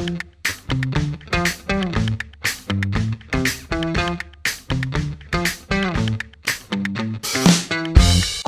Thank you.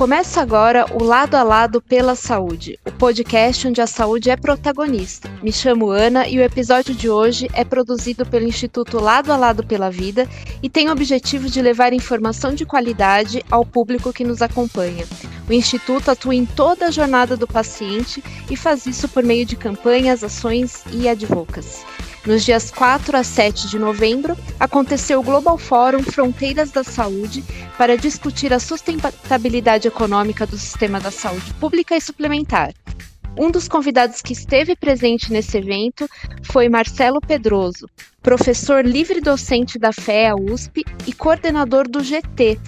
Começa agora o Lado a Lado pela Saúde, o podcast onde a saúde é protagonista. Me chamo Ana e o episódio de hoje é produzido pelo Instituto Lado a Lado pela Vida e tem o objetivo de levar informação de qualidade ao público que nos acompanha. O Instituto atua em toda a jornada do paciente e faz isso por meio de campanhas, ações e advocacy. Nos dias 4 a 7 de novembro, aconteceu o Global Forum Fronteiras da Saúde para discutir a sustentabilidade econômica do sistema da saúde pública e suplementar. Um dos convidados que esteve presente nesse evento foi Marcelo Pedroso, professor livre-docente da FEA USP e coordenador do GT,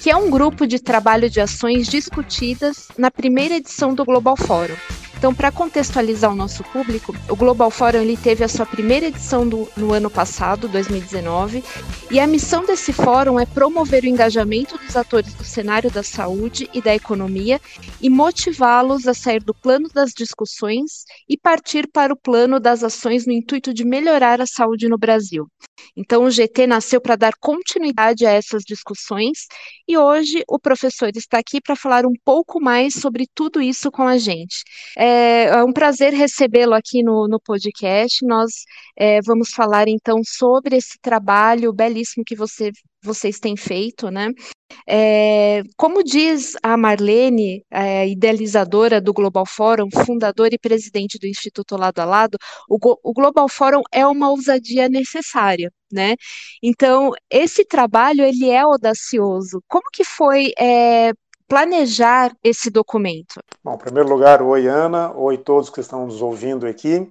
que é um grupo de trabalho de ações discutidas na primeira edição do Global Forum. Então, para contextualizar o nosso público, o Global Forum ele teve a sua primeira edição do, no ano passado, 2019, e a missão desse fórum é promover o engajamento dos atores do cenário da saúde e da economia e motivá-los a sair do plano das discussões e partir para o plano das ações no intuito de melhorar a saúde no Brasil. Então, o GT nasceu para dar continuidade a essas discussões e hoje o professor está aqui para falar um pouco mais sobre tudo isso com a gente. É, é um prazer recebê-lo aqui no, no podcast. Nós é, vamos falar então sobre esse trabalho belíssimo que você, vocês têm feito, né? É, como diz a Marlene, é, idealizadora do Global Forum, fundadora e presidente do Instituto Lado a Lado, o, o Global Forum é uma ousadia necessária, né? Então, esse trabalho, ele é audacioso. Como que foi é, planejar esse documento? Bom, em primeiro lugar, oi Ana, oi todos que estão nos ouvindo aqui.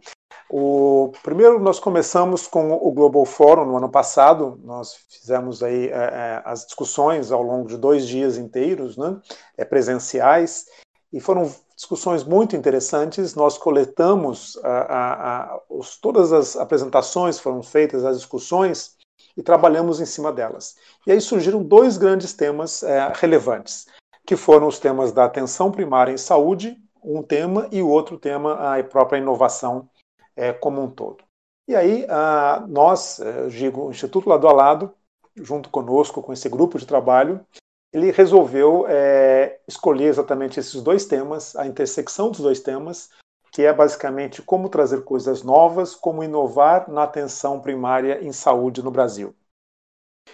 O primeiro nós começamos com o Global Forum no ano passado. Nós fizemos aí é, é, as discussões ao longo de dois dias inteiros, né, é, presenciais, e foram discussões muito interessantes. Nós coletamos a, a, a, os, todas as apresentações foram feitas, as discussões e trabalhamos em cima delas. E aí surgiram dois grandes temas é, relevantes, que foram os temas da atenção primária em saúde, um tema, e o outro tema a própria inovação é, como um todo. E aí, a, nós, eu digo, o Instituto Lado a Lado, junto conosco, com esse grupo de trabalho, ele resolveu é, escolher exatamente esses dois temas, a intersecção dos dois temas, que é basicamente como trazer coisas novas, como inovar na atenção primária em saúde no Brasil.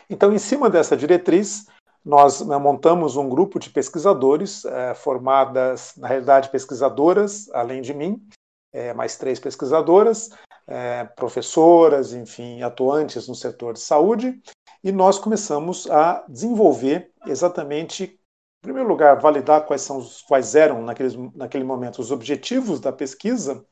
Então, em cima dessa diretriz, nós né, montamos um grupo de pesquisadores, é, formadas, na realidade, pesquisadoras, além de mim, é, mais três pesquisadoras, é, professoras, enfim, atuantes no setor de saúde, e nós começamos a desenvolver exatamente, em primeiro lugar, validar quais, são quais eram, naqueles, naquele momento, os objetivos da pesquisa,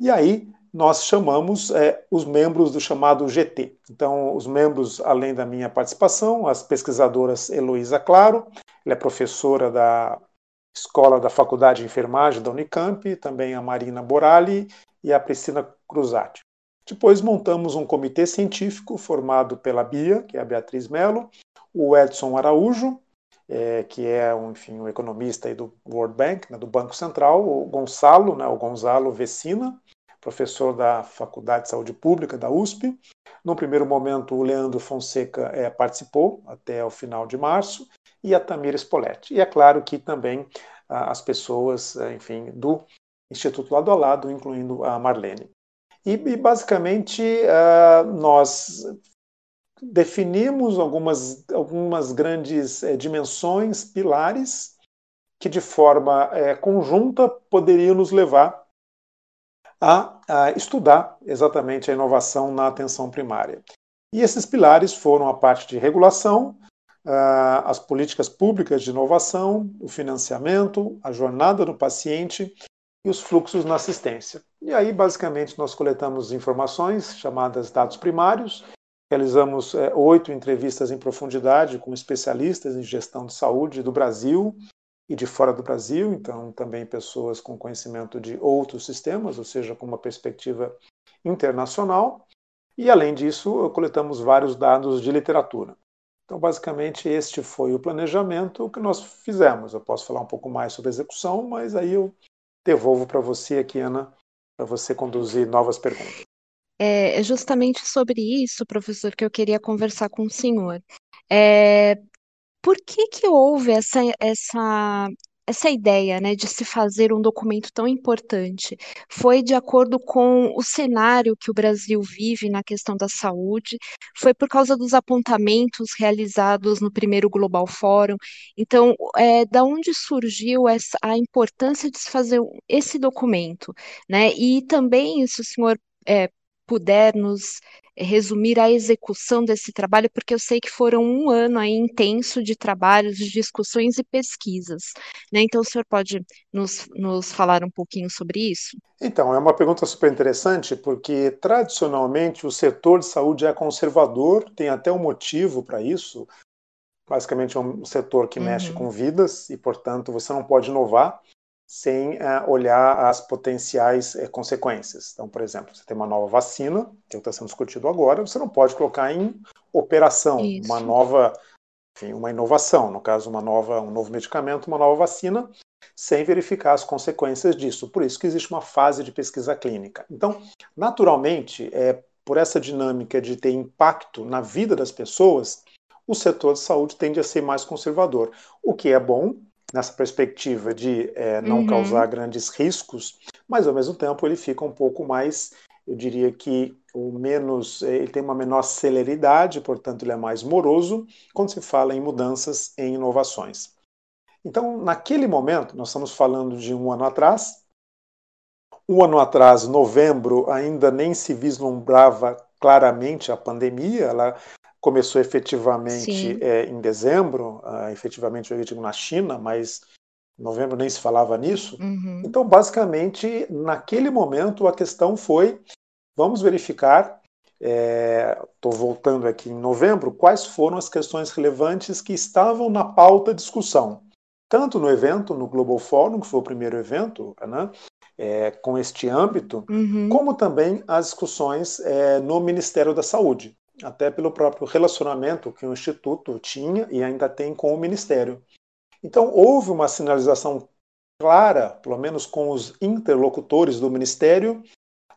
e aí nós chamamos é, os membros do chamado GT. Então, os membros, além da minha participação, as pesquisadoras Heloísa Claro, ela é professora da Escola da Faculdade de Enfermagem da Unicamp, também a Marina Borali e a Priscila Cruzati. Depois montamos um comitê científico formado pela Bia, que é a Beatriz Mello, o Edson Araújo, é, que é um, enfim, um economista do World Bank, né, do Banco Central, o Gonçalo, né, o Gonzalo Vecina, professor da Faculdade de Saúde Pública da USP. No primeiro momento, o Leandro Fonseca é, participou até o final de março, e a Tamira Spoletti. E é claro que também ah, as pessoas, eh, enfim, do Instituto Lado a Lado, incluindo a Marlene. E, e basicamente uh, nós definimos algumas, algumas grandes eh, dimensões, pilares, que de forma conjunta poderiam nos levar a, a estudar exatamente a inovação na atenção primária. E esses pilares foram a parte de regulação, as políticas públicas de inovação, o financiamento, a jornada do paciente e os fluxos na assistência. E aí, basicamente, nós coletamos informações chamadas dados primários, realizamos é, oito entrevistas em profundidade com especialistas em gestão de saúde do Brasil e de fora do Brasil, então também pessoas com conhecimento de outros sistemas, ou seja, com uma perspectiva internacional. E além disso, coletamos vários dados de literatura. Então, basicamente, este foi o planejamento que nós fizemos. Eu posso falar um pouco mais sobre a execução, mas aí eu devolvo para você aqui, Ana, para você conduzir novas perguntas. é, é justamente sobre isso, professor, que eu queria conversar com o senhor. É, por que que houve essa, essa, essa ideia, né, de se fazer um documento tão importante? Foi de acordo com o cenário que o Brasil vive na questão da saúde? Foi por causa dos apontamentos realizados no primeiro Global Forum? Então, é, da onde surgiu essa, a importância de se fazer esse documento, né? E também, se o senhor é, puder nos resumir a execução desse trabalho, porque eu sei que foram um ano aí intenso de trabalhos, de discussões e pesquisas. Né? Então, o senhor pode nos, nos falar um pouquinho sobre isso? Então, é uma pergunta super interessante, porque tradicionalmente o setor de saúde é conservador, tem até um motivo para isso. Basicamente, é um setor que uhum. mexe com vidas e, portanto, você não pode inovar sem uh, olhar as potenciais uh, consequências. Então, por exemplo, você tem uma nova vacina, que está sendo discutido agora, você não pode colocar em operação Isso. uma nova, enfim, uma inovação, no caso, uma nova, um novo medicamento, uma nova vacina, sem verificar as consequências disso. Por isso que existe uma fase de pesquisa clínica. Então, naturalmente, é, por essa dinâmica de ter impacto na vida das pessoas, o setor de saúde tende a ser mais conservador, o que é bom, nessa perspectiva de é, não uhum. causar grandes riscos, mas ao mesmo tempo ele fica um pouco mais, eu diria que o menos, é, ele tem uma menor celeridade, portanto ele é mais moroso quando se fala em mudanças, em inovações. Então, naquele momento, nós estamos falando de um ano atrás. Um ano atrás, novembro, ainda nem se vislumbrava claramente a pandemia, ela começou efetivamente é, em dezembro, uh, efetivamente eu digo na China, mas em novembro nem se falava nisso. Uhum. Então, basicamente, naquele momento a questão foi: vamos verificar. Estou é, voltando aqui em novembro, quais foram as questões relevantes que estavam na pauta de discussão, tanto no evento, no Global Forum, que foi o primeiro evento, né, é, com este âmbito, uhum. como também as discussões é, no Ministério da Saúde até pelo próprio relacionamento que o Instituto tinha e ainda tem com o Ministério. Então, houve uma sinalização clara, pelo menos com os interlocutores do Ministério,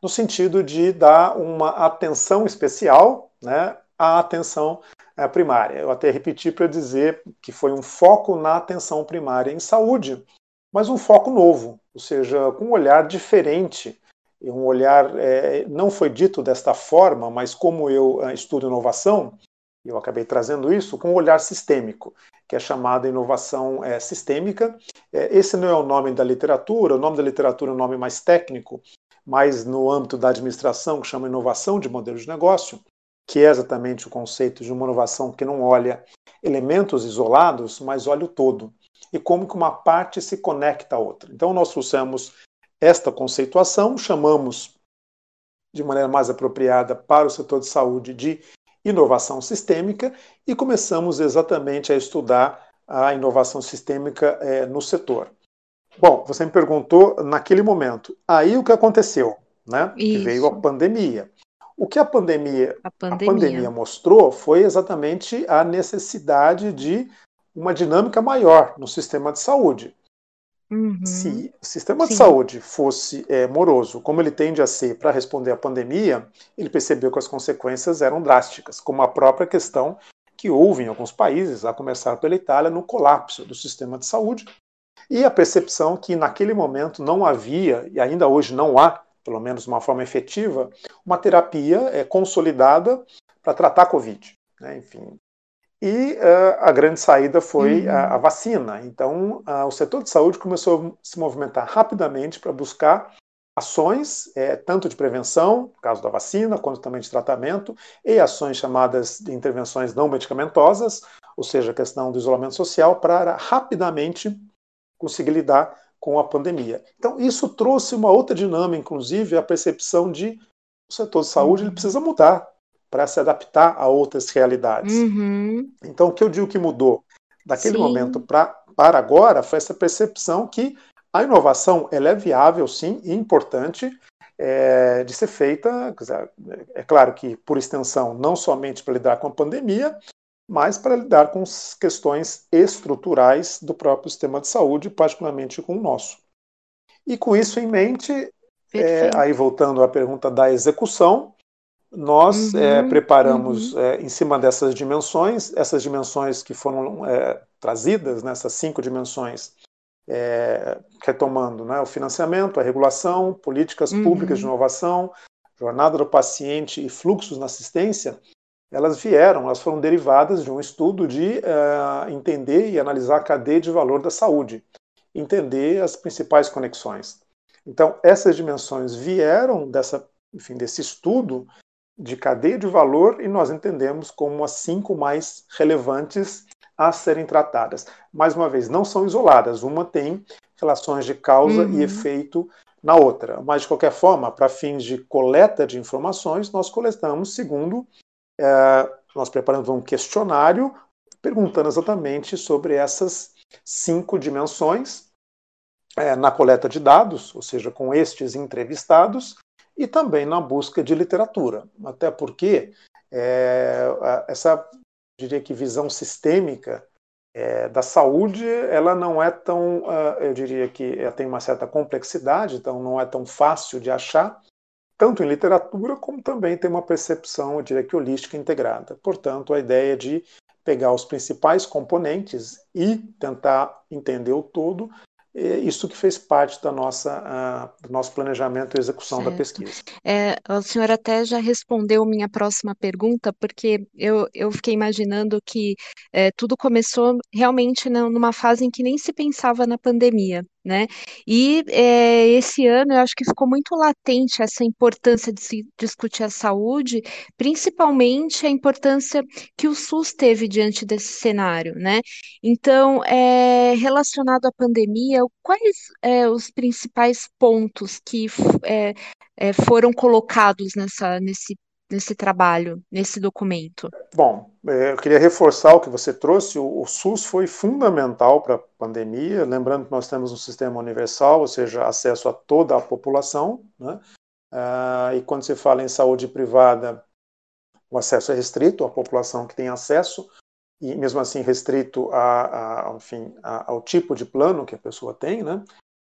no sentido de dar uma atenção especial né, à atenção eh, primária. Eu até repeti para dizer que foi um foco na atenção primária em saúde, mas um foco novo, ou seja, com um olhar diferente um olhar, é, não foi dito desta forma, mas como eu é, estudo inovação, eu acabei trazendo isso com um olhar sistêmico, que é chamada inovação é, sistêmica. É, esse não é o nome da literatura, o nome da literatura é um nome mais técnico, mas no âmbito da administração, que chama inovação de modelo de negócio, que é exatamente o conceito de uma inovação que não olha elementos isolados, mas olha o todo, e como que uma parte se conecta à outra. Então, nós trouxemos esta conceituação, chamamos de maneira mais apropriada para o setor de saúde de inovação sistêmica e começamos exatamente a estudar a inovação sistêmica é, no setor. Bom, você me perguntou naquele momento. Aí o que aconteceu? Né? Que veio a pandemia. O que a pandemia, a pandemia. a pandemia mostrou foi exatamente a necessidade de uma dinâmica maior no sistema de saúde. Uhum. Se o sistema Sim. de saúde fosse é, moroso, como ele tende a ser para responder à pandemia, ele percebeu que as consequências eram drásticas, como a própria questão que houve em alguns países, a começar pela Itália, no colapso do sistema de saúde, e a percepção que naquele momento não havia, e ainda hoje não há, pelo menos de uma forma efetiva, uma terapia é, consolidada para tratar a Covid. Né? Enfim, e uh, a grande saída foi uhum. a, a, vacina. Então, uh, o setor de saúde começou a se movimentar rapidamente para buscar ações, é, tanto de prevenção, no caso da vacina, quanto também de tratamento, e ações chamadas de intervenções não medicamentosas, ou seja, a questão do isolamento social, para rapidamente conseguir lidar com a pandemia. Então, isso trouxe uma outra dinâmica, inclusive, a percepção de o setor de saúde ele uhum. precisa mudar para se adaptar a outras realidades. Uhum. Então, o que eu digo que mudou daquele sim. momento pra, para agora foi essa percepção que a inovação ela é viável, sim, e importante é, de ser feita. É claro que, por extensão, não somente para lidar com a pandemia, mas para lidar com as questões estruturais do próprio sistema de saúde, particularmente com o nosso. E com isso em mente, é, aí voltando à pergunta da execução, nós uhum, é, preparamos uhum. é, em cima dessas dimensões, essas dimensões que foram é, trazidas, nessas cinco dimensões, é, retomando né, o financiamento, a regulação, políticas uhum. públicas de inovação, jornada do paciente e fluxos na assistência, elas vieram, elas foram derivadas de um estudo de uh, entender e analisar a cadeia de valor da saúde, entender as principais conexões. Então, essas dimensões vieram dessa, enfim, desse estudo de cadeia de valor e nós entendemos como as cinco mais relevantes a serem tratadas. Mais uma vez, não são isoladas, uma tem relações de causa uhum. e efeito na outra. Mas, de qualquer forma, para fins de coleta de informações, nós coletamos segundo é, nós preparamos um questionário perguntando exatamente sobre essas cinco dimensões é, na coleta de dados, ou seja, com estes entrevistados, e também na busca de literatura. Até porque é, essa, diria que, visão sistêmica é, da saúde, ela não é tão, uh, eu diria que tem uma certa complexidade, então não é tão fácil de achar, tanto em literatura como também tem uma percepção, eu diria que holística integrada. Portanto, a ideia de pegar os principais componentes e tentar entender o todo isso que fez parte da nossa, uh, do nosso planejamento e execução certo. da pesquisa. É, o senhor até já respondeu minha próxima pergunta, porque eu, eu fiquei imaginando que é, tudo começou realmente numa fase em que nem se pensava na pandemia né? E é, esse ano eu acho que ficou muito latente essa importância de se discutir a saúde, principalmente a importância que o SUS teve diante desse cenário, né? Então, é, relacionado à pandemia, quais é, os principais pontos que foram colocados nessa, nesse nesse trabalho, nesse documento? Bom, é, eu queria reforçar o que você trouxe. O, SUS foi fundamental para a pandemia. Lembrando que nós temos um sistema universal, ou seja, acesso a toda a população. Né? Ah, e quando se fala em saúde privada, o acesso é restrito à população que tem acesso, e mesmo assim restrito a, a, enfim, ao tipo de plano que a pessoa tem. Né?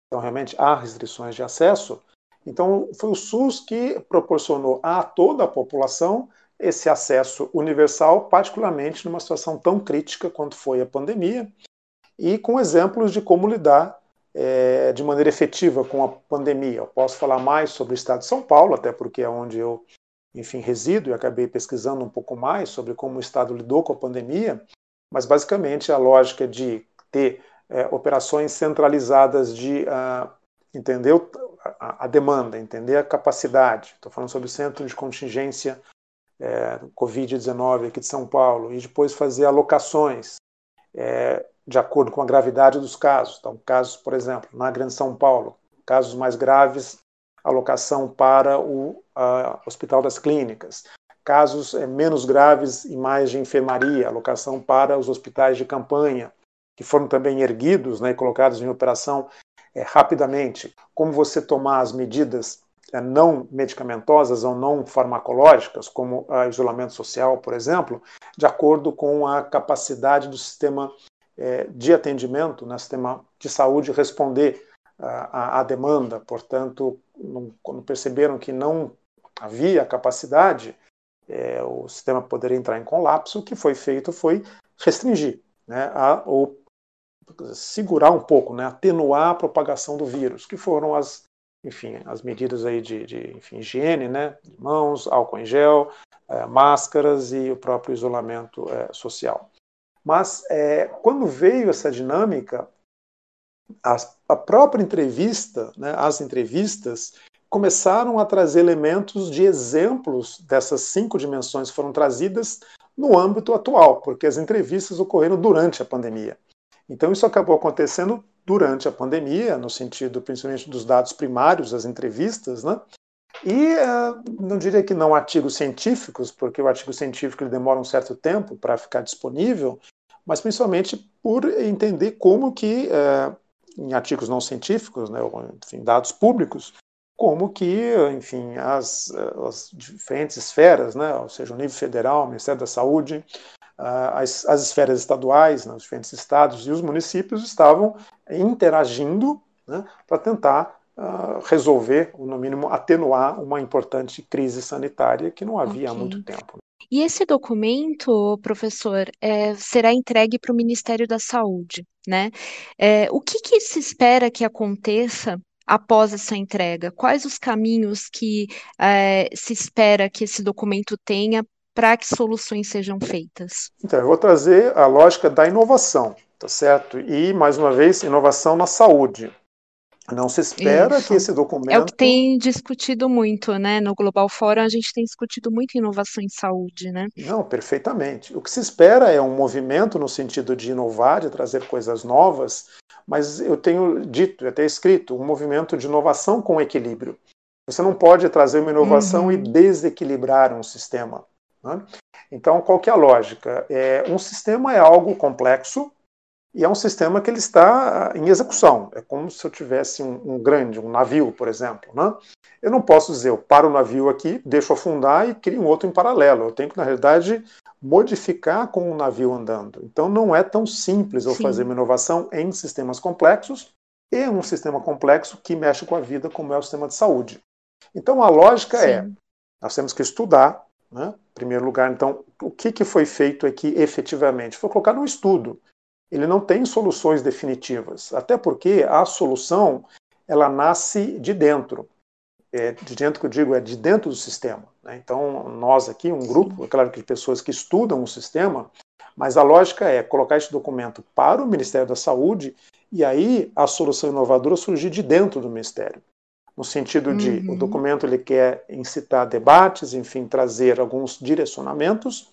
Então, realmente, há restrições de acesso. Então, foi o SUS que proporcionou a toda a população esse acesso universal, particularmente numa situação tão crítica quanto foi a pandemia, e com exemplos de como lidar é, de maneira efetiva com a pandemia. Eu posso falar mais sobre o estado de São Paulo, até porque é onde eu, enfim, resido e acabei pesquisando um pouco mais sobre como o estado lidou com a pandemia, mas basicamente a lógica de ter é, operações centralizadas de uh, entender a, demanda, entender a capacidade. Estou falando sobre o centro de contingência é, Covid-19 aqui de São Paulo, e depois fazer alocações é, de acordo com a gravidade dos casos. Então, casos, por exemplo, na Grande São Paulo, casos mais graves, alocação para o a, Hospital das Clínicas. Casos é, menos graves e mais de enfermaria, alocação para os hospitais de campanha, que foram também erguidos né, e colocados em operação é, rapidamente como você tomar as medidas é, não medicamentosas ou não farmacológicas, como o isolamento social, por exemplo, de acordo com a capacidade do sistema é, de atendimento, né, sistema de saúde, responder à demanda. Portanto, quando perceberam que não havia capacidade, é, o sistema poderia entrar em colapso, o que foi feito foi restringir né, a, ou segurar um pouco, né, atenuar a propagação do vírus, que foram as, enfim, as medidas aí de, de enfim, higiene, né, mãos, álcool em gel, é, máscaras e o próprio isolamento é, social. Mas é, quando veio essa dinâmica, a, a própria entrevista, né, as entrevistas começaram a trazer elementos de exemplos dessas cinco dimensões que foram trazidas no âmbito atual, porque as entrevistas ocorreram durante a pandemia. Então, isso acabou acontecendo durante a pandemia, no sentido principalmente dos dados primários, das entrevistas, né? E uh, não diria que não artigos científicos, porque o artigo científico ele demora um certo tempo para ficar disponível, mas principalmente por entender como que, uh, em artigos não científicos, né, enfim, dados públicos, como que, enfim, as, as diferentes esferas, né, ou seja, o nível federal, o Ministério da Saúde, as, as esferas estaduais, nos né, diferentes estados e os municípios estavam interagindo né, para tentar uh, resolver, ou no mínimo atenuar, uma importante crise sanitária que não havia okay. há muito tempo. E esse documento, professor, é, será entregue para o Ministério da Saúde, né? É, o que, que se espera que aconteça após essa entrega? Quais os caminhos que é, se espera que esse documento tenha para que soluções sejam feitas? Então, eu vou trazer a lógica da inovação, tá certo? E, mais uma vez, inovação na saúde. Não se espera Isso. que esse documento. É o que tem discutido muito, né? No Global Forum a gente tem discutido muito inovação em saúde, né? Não, perfeitamente. O que se espera é um movimento no sentido de inovar, de trazer coisas novas, mas eu tenho dito, até escrito, um movimento de inovação com equilíbrio. Você não pode trazer uma inovação uhum. e desequilibrar um sistema. Né? Então, qual que é a lógica? É, um sistema é algo complexo, e é um sistema que ele está em execução. É como se eu tivesse um, um grande, um navio, por exemplo. Né? Eu não posso dizer, eu paro o navio aqui, deixo afundar e crio um outro em paralelo. Eu tenho que, na realidade, modificar com o navio andando. Então não é tão simples eu Sim. fazer uma inovação em sistemas complexos e um sistema complexo que mexe com a vida, como é o sistema de saúde. Então a lógica é, Sim. é, nós temos que estudar, né? em primeiro lugar, então, o que, que foi feito aqui efetivamente? Foi colocar no estudo ele não tem soluções definitivas, até porque a solução ela nasce de dentro. É, de dentro que eu digo é de dentro do sistema. Né? Então nós aqui, um grupo, é claro que de pessoas que estudam o sistema, mas a lógica é colocar esse documento para o Ministério da Saúde e aí a solução inovadora surgir de dentro do Ministério. No sentido de uhum. o documento ele quer incitar debates, enfim, trazer alguns direcionamentos,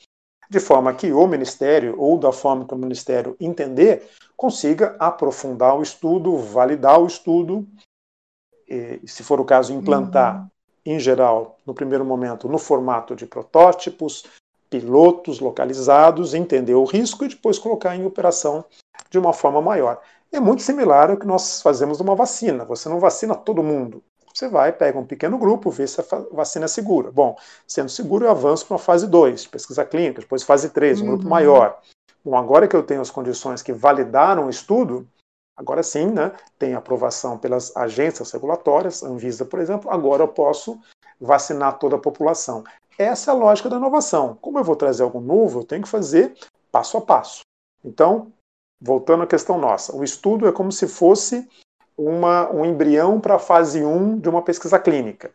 de forma que o Ministério, ou da forma que o Ministério entender, consiga aprofundar o estudo, validar o estudo, e, se for o caso, implantar, uhum. em geral, no primeiro momento, no formato de protótipos, pilotos localizados, entender o risco e depois colocar em operação de uma forma maior. É muito similar ao que nós fazemos numa vacina. Você não vacina todo mundo. Você vai, pega um pequeno grupo, vê se a vacina é segura. Bom, sendo seguro, eu avanço para a fase 2, pesquisa clínica, depois fase 3, um uhum. grupo maior. Bom, agora que eu tenho as condições que validaram o estudo, agora sim, né, tem aprovação pelas agências regulatórias, Anvisa, por exemplo, agora eu posso vacinar toda a população. Essa é a lógica da inovação. Como eu vou trazer algo novo, eu tenho que fazer passo a passo. Então, voltando à questão nossa, o estudo é como se fosse uma, um embrião para a fase 1 de uma pesquisa clínica.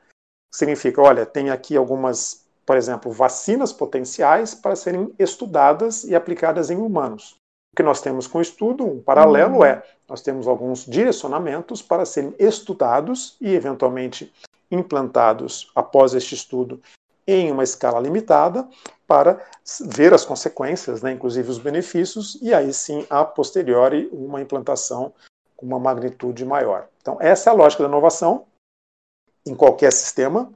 Significa, olha, tem aqui algumas, por exemplo, vacinas potenciais para serem estudadas e aplicadas em humanos. O que nós temos com o estudo, um paralelo uhum. é, nós temos alguns direcionamentos para serem estudados e eventualmente implantados após este estudo em uma escala limitada para ver as consequências, né, inclusive os benefícios, e aí sim, a posteriori, uma implantação com uma magnitude maior. Então, essa é a lógica da inovação em qualquer sistema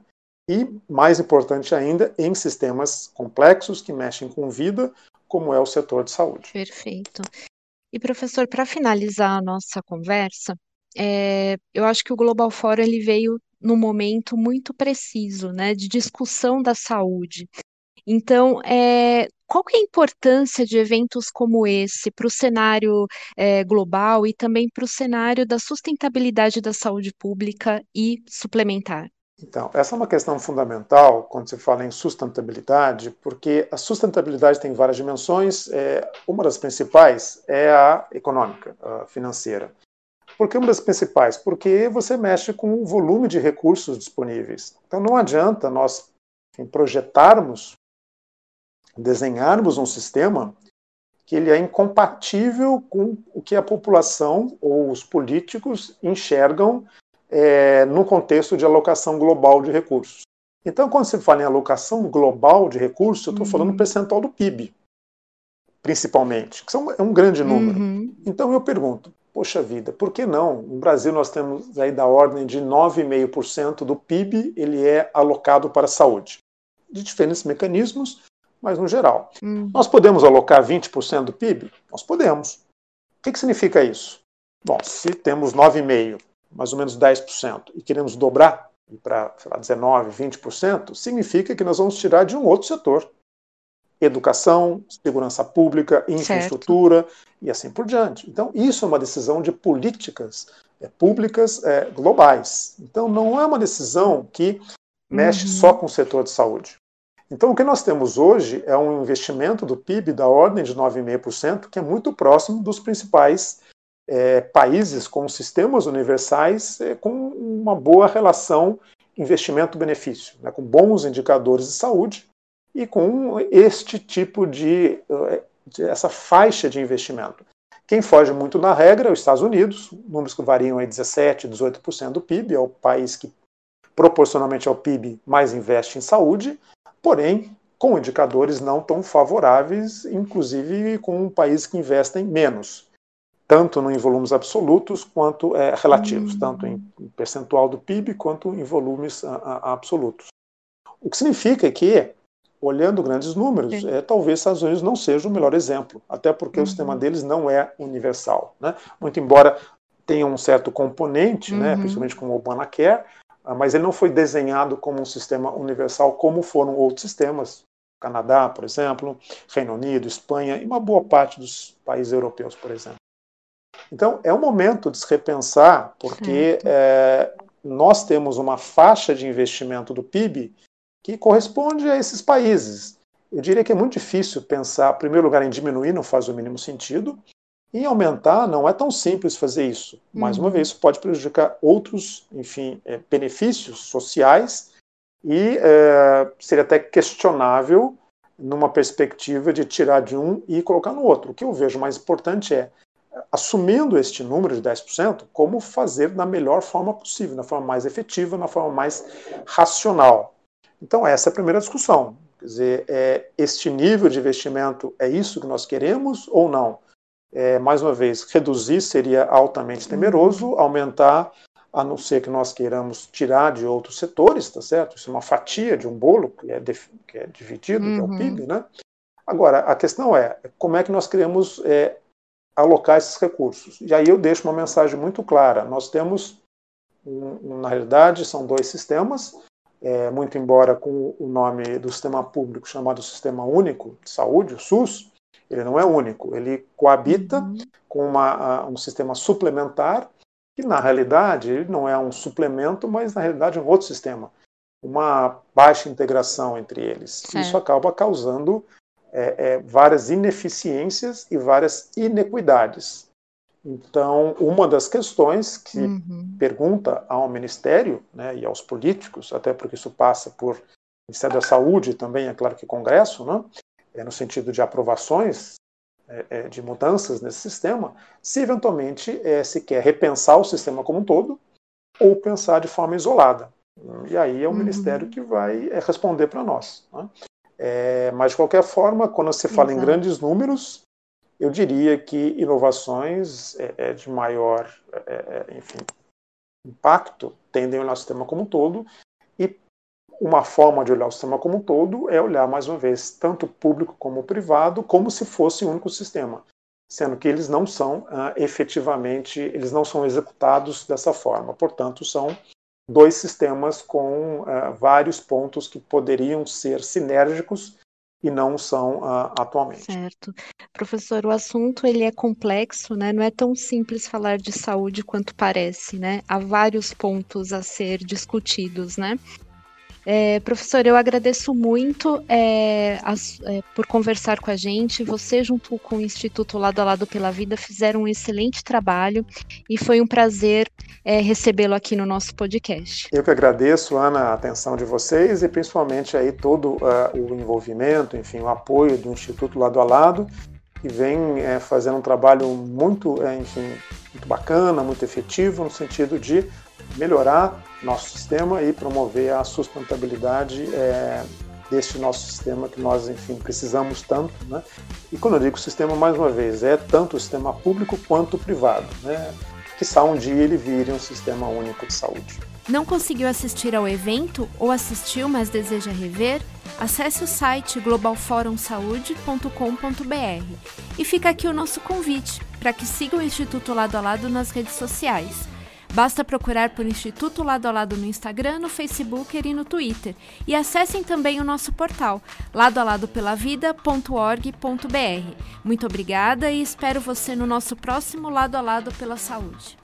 e, mais importante ainda, em sistemas complexos que mexem com vida, como é o setor de saúde. Perfeito. E, professor, para finalizar a nossa conversa, é, eu acho que o Global Forum ele veio num momento muito preciso, né, de discussão da saúde. Então, é, qual que é a importância de eventos como esse para o cenário é, global e também para o cenário da sustentabilidade da saúde pública e suplementar? Então, essa é uma questão fundamental quando se fala em sustentabilidade, porque a sustentabilidade tem várias dimensões. É, uma das principais é a econômica, a financeira. Por que uma das principais? Porque você mexe com o volume de recursos disponíveis. Então, não adianta nós projetarmos desenharmos um sistema que ele é incompatível com o que a população ou os políticos enxergam é, no contexto de alocação global de recursos. Então, quando se fala em alocação global de recursos, eu estou uhum. falando percentual do PIB, principalmente, que são, é um grande número. Uhum. Então, eu pergunto, poxa vida, por que não? No Brasil, nós temos aí da ordem de 9,5% do PIB, ele é alocado para a saúde. De diferentes mecanismos, mas no geral. Hum. Nós podemos alocar 20% do PIB? Nós podemos. O que, que significa isso? Bom, se temos 9,5%, mais ou menos 10%, e queremos dobrar para 19%, 20%, significa que nós vamos tirar de um outro setor. educação, segurança pública, infraestrutura certo. e assim por diante. Então, isso é uma decisão de políticas é, públicas é, globais. Então, não é uma decisão que mexe uhum. só com o setor de saúde. Então, o que nós temos hoje é um investimento do PIB da ordem de 9,5%, que é muito próximo dos principais é, países com sistemas universais é, com uma boa relação investimento-benefício, né, com bons indicadores de saúde e com este tipo de, de, essa faixa de investimento. Quem foge muito na regra é os Estados Unidos, números que variam em 17, 18% do PIB, é o país que proporcionalmente ao PIB mais investe em saúde, porém com indicadores não tão favoráveis, inclusive com um país que investem menos tanto em volumes absolutos quanto é, relativos, uhum. tanto em percentual do PIB quanto em volumes a, a, absolutos. O que significa que, olhando grandes números, é, talvez Estados Unidos não seja o melhor exemplo, até porque uhum. o sistema deles não é universal. Né? Muito embora tenha um certo componente, né, uhum. né, principalmente com o Obamacare, mas ele não foi desenhado como um sistema universal como foram outros sistemas, Canadá, por exemplo, Reino Unido, Espanha e uma boa parte dos países europeus, por exemplo. Então, é um momento de se repensar, porque é, nós temos uma faixa de investimento do PIB que corresponde a esses países. Eu diria que é muito difícil pensar, em primeiro lugar, em diminuir, não faz o mínimo sentido, e em aumentar, não é tão simples fazer isso. Mais uhum. uma vez, isso pode prejudicar outros, enfim, é, benefícios sociais e é, seria até questionável numa perspectiva de tirar de um e colocar no outro. O que eu vejo mais importante é assumindo este número de 10%, como fazer da melhor forma possível, na forma mais efetiva, na forma mais racional. Então, essa é a primeira discussão. Quer dizer, é, este nível de investimento é isso que nós queremos ou não? É, mais uma vez, reduzir seria altamente temeroso, aumentar, a não ser que nós queiramos tirar de outros setores, tá certo? Isso é uma fatia de um bolo que é, que é dividido, uhum. que é o uhum. PIB, né? Agora, a questão é como é que nós queremos é, alocar esses recursos. E aí eu deixo uma mensagem muito clara. Nós temos, na realidade, são dois sistemas, é, muito embora com o nome do sistema público chamado Sistema Único de Saúde, o SUS, ele não é único, ele coabita uhum. com uma, um sistema suplementar, que na realidade ele não é um suplemento, mas na realidade é um outro sistema. Uma baixa integração entre eles. Isso acaba causando é, é, várias ineficiências e várias inequidades. Então, uma das questões que uhum. pergunta ao Ministério né, e aos políticos, até porque isso passa por Ministério da Saúde também, é claro que Congresso, né, é no sentido de aprovações é, é, de mudanças nesse sistema, se eventualmente é, se quer repensar o sistema como um todo ou pensar de forma isolada. E aí é o uhum. Ministério que vai é, responder para nós. Né? É, mas, de qualquer forma, quando você fala Exato. em grandes números, eu diria que inovações de maior enfim, impacto tendem a olhar o sistema como um todo, e uma forma de olhar o sistema como um todo é olhar, mais uma vez, tanto público como privado, como se fosse um único sistema, sendo que eles não são ah, efetivamente, eles não são executados dessa forma, portanto, são dois sistemas com uh, vários pontos que poderiam ser sinérgicos e não são uh, atualmente. Certo. Professor, o assunto ele é complexo, né? Não é tão simples falar de saúde quanto parece, né? Há vários pontos a ser discutidos, né? É, professor, eu agradeço muito é, é, por conversar com a gente. Você, junto com o Instituto Lado a Lado pela Vida, fizeram um excelente trabalho e foi um prazer é, recebê-lo aqui no nosso podcast. Eu que agradeço, Ana, a atenção de vocês e principalmente aí todo uh, o envolvimento, enfim, o apoio do Instituto Lado a Lado, que vem é, fazendo um trabalho muito, é, enfim, muito bacana, muito efetivo no sentido de melhorar nosso sistema e promover a sustentabilidade é, deste nosso sistema que nós, enfim, precisamos tanto. Né? E quando eu digo sistema, mais uma vez, é tanto o sistema público quanto o privado. Né? Que só um dia ele vire um sistema único de saúde. Não conseguiu assistir ao evento ou assistiu, mas deseja rever? Acesse o site globalforumsaude.com.br e fica aqui o nosso convite para que siga o Instituto Lado a Lado nas redes sociais Basta procurar por Instituto Lado a Lado no Instagram, no Facebook e no Twitter. E acessem também o nosso portal ladoaladopelavida.org.br. Muito obrigada e espero você no nosso próximo Lado a Lado pela Saúde.